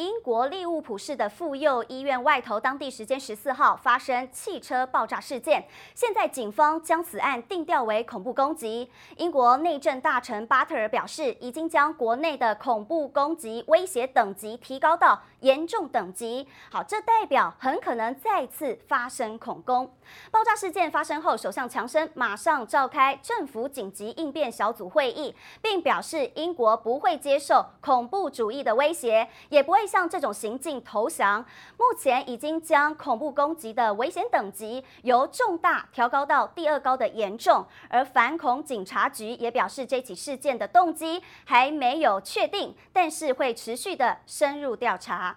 英国利物浦市的妇幼医院外头，当地时间十四号发生汽车爆炸事件。现在警方将此案定调为恐怖攻击。英国内政大臣巴特尔表示，已经将国内的恐怖攻击威胁等级提高到严重等级。好，这代表很可能再次发生恐攻。爆炸事件发生后，首相强生马上召开政府紧急应变小组会议，并表示英国不会接受恐怖主义的威胁，也不会。会向这种行径投降。目前已经将恐怖攻击的危险等级由重大调高到第二高的严重。而反恐警察局也表示，这起事件的动机还没有确定，但是会持续的深入调查。